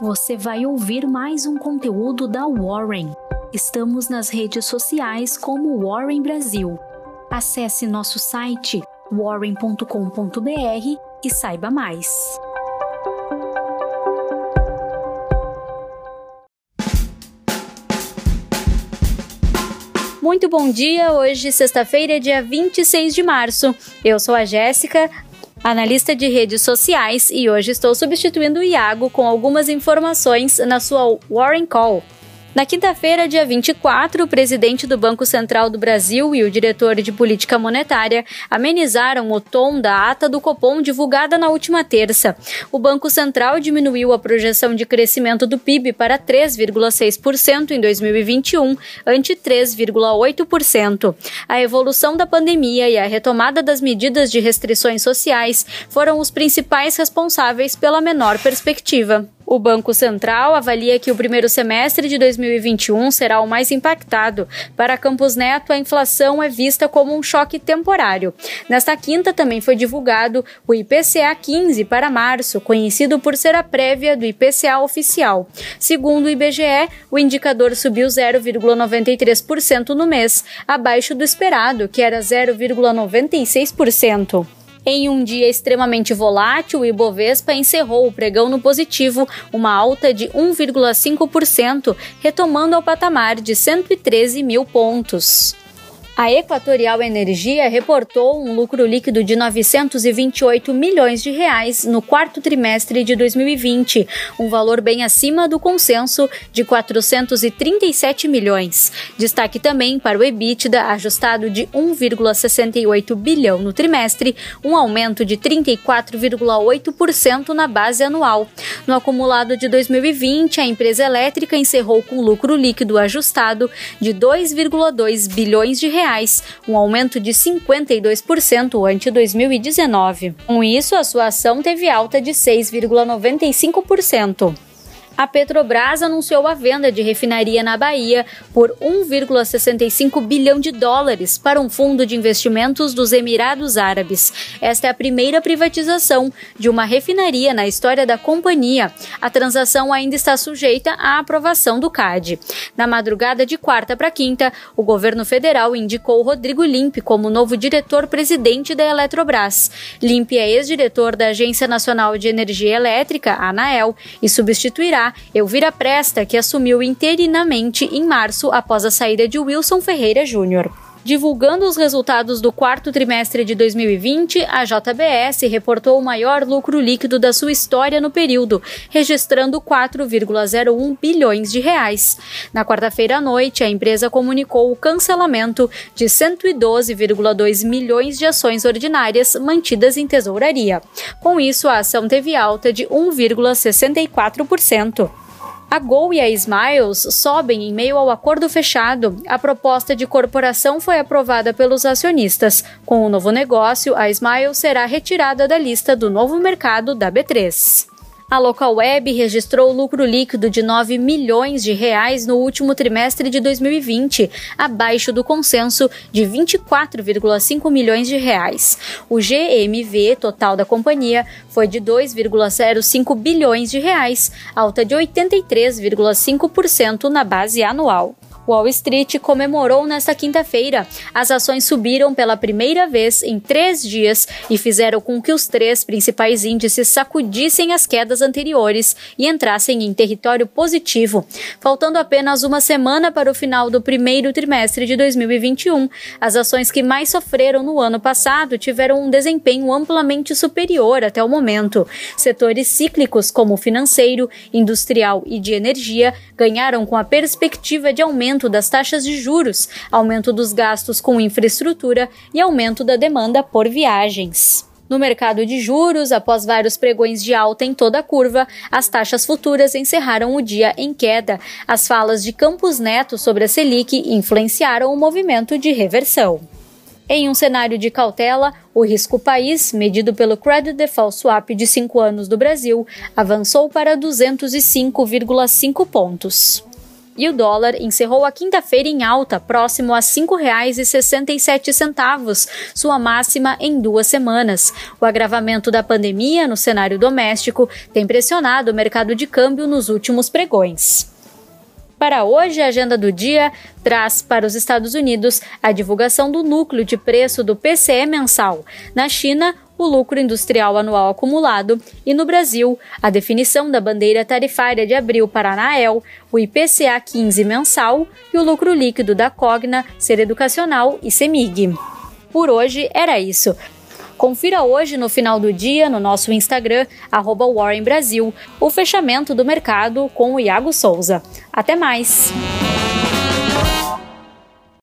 você vai ouvir mais um conteúdo da Warren. Estamos nas redes sociais como Warren Brasil. Acesse nosso site warren.com.br e saiba mais. Muito bom dia, hoje sexta-feira, dia 26 de março. Eu sou a Jéssica, analista de redes sociais, e hoje estou substituindo o Iago com algumas informações na sua Warren Call. Na quinta-feira, dia 24, o presidente do Banco Central do Brasil e o diretor de política monetária amenizaram o tom da ata do Copom divulgada na última terça. O Banco Central diminuiu a projeção de crescimento do PIB para 3,6% em 2021, ante 3,8%. A evolução da pandemia e a retomada das medidas de restrições sociais foram os principais responsáveis pela menor perspectiva. O Banco Central avalia que o primeiro semestre de 2021 será o mais impactado. Para Campos Neto, a inflação é vista como um choque temporário. Nesta quinta também foi divulgado o IPCA 15 para março, conhecido por ser a prévia do IPCA oficial. Segundo o IBGE, o indicador subiu 0,93% no mês, abaixo do esperado, que era 0,96%. Em um dia extremamente volátil, o Ibovespa encerrou o pregão no positivo, uma alta de 1,5%, retomando ao patamar de 113 mil pontos. A Equatorial Energia reportou um lucro líquido de 928 milhões de reais no quarto trimestre de 2020, um valor bem acima do consenso de 437 milhões. Destaque também para o EBITDA ajustado de 1,68 bilhão no trimestre, um aumento de 34,8% na base anual. No acumulado de 2020, a empresa elétrica encerrou com lucro líquido ajustado de 2,2 bilhões de reais reais, um aumento de 52% ante 2019. Com isso, a sua ação teve alta de 6,95% a Petrobras anunciou a venda de refinaria na Bahia por 1,65 bilhão de dólares para um fundo de investimentos dos Emirados Árabes. Esta é a primeira privatização de uma refinaria na história da companhia. A transação ainda está sujeita à aprovação do CAD. Na madrugada de quarta para quinta, o governo federal indicou Rodrigo Limpe como novo diretor-presidente da Eletrobras. Limpe é ex-diretor da Agência Nacional de Energia Elétrica, ANAEL, e substituirá Elvira Presta, que assumiu interinamente em março após a saída de Wilson Ferreira Júnior. Divulgando os resultados do quarto trimestre de 2020, a JBS reportou o maior lucro líquido da sua história no período, registrando 4,01 bilhões de reais. Na quarta-feira à noite, a empresa comunicou o cancelamento de 112,2 milhões de ações ordinárias mantidas em tesouraria. Com isso, a ação teve alta de 1,64%. A Gol e a Smiles sobem em meio ao acordo fechado. A proposta de corporação foi aprovada pelos acionistas. Com o novo negócio, a Smiles será retirada da lista do novo mercado da B3. A Local Web registrou lucro líquido de 9 milhões de reais no último trimestre de 2020, abaixo do consenso de 24,5 milhões de reais. O GMV total da companhia foi de 2,05 bilhões de reais, alta de 83,5% na base anual. Wall Street comemorou nesta quinta-feira. As ações subiram pela primeira vez em três dias e fizeram com que os três principais índices sacudissem as quedas anteriores e entrassem em território positivo. Faltando apenas uma semana para o final do primeiro trimestre de 2021, as ações que mais sofreram no ano passado tiveram um desempenho amplamente superior até o momento. Setores cíclicos como financeiro, industrial e de energia ganharam com a perspectiva de aumento aumento das taxas de juros, aumento dos gastos com infraestrutura e aumento da demanda por viagens. No mercado de juros, após vários pregões de alta em toda a curva, as taxas futuras encerraram o dia em queda. As falas de Campos Neto sobre a Selic influenciaram o movimento de reversão. Em um cenário de cautela, o risco país, medido pelo Credit Default Swap de 5 anos do Brasil, avançou para 205,5 pontos. E o dólar encerrou a quinta-feira em alta, próximo a R$ 5,67, sua máxima em duas semanas. O agravamento da pandemia no cenário doméstico tem pressionado o mercado de câmbio nos últimos pregões. Para hoje, a agenda do dia traz para os Estados Unidos a divulgação do núcleo de preço do PCE mensal. Na China, o lucro industrial anual acumulado e no Brasil, a definição da bandeira tarifária de abril para a Anael, o IPCA 15 mensal e o lucro líquido da Cogna, Ser Educacional e Semig. Por hoje era isso. Confira hoje no final do dia no nosso Instagram, Warren Brasil, o fechamento do mercado com o Iago Souza. Até mais!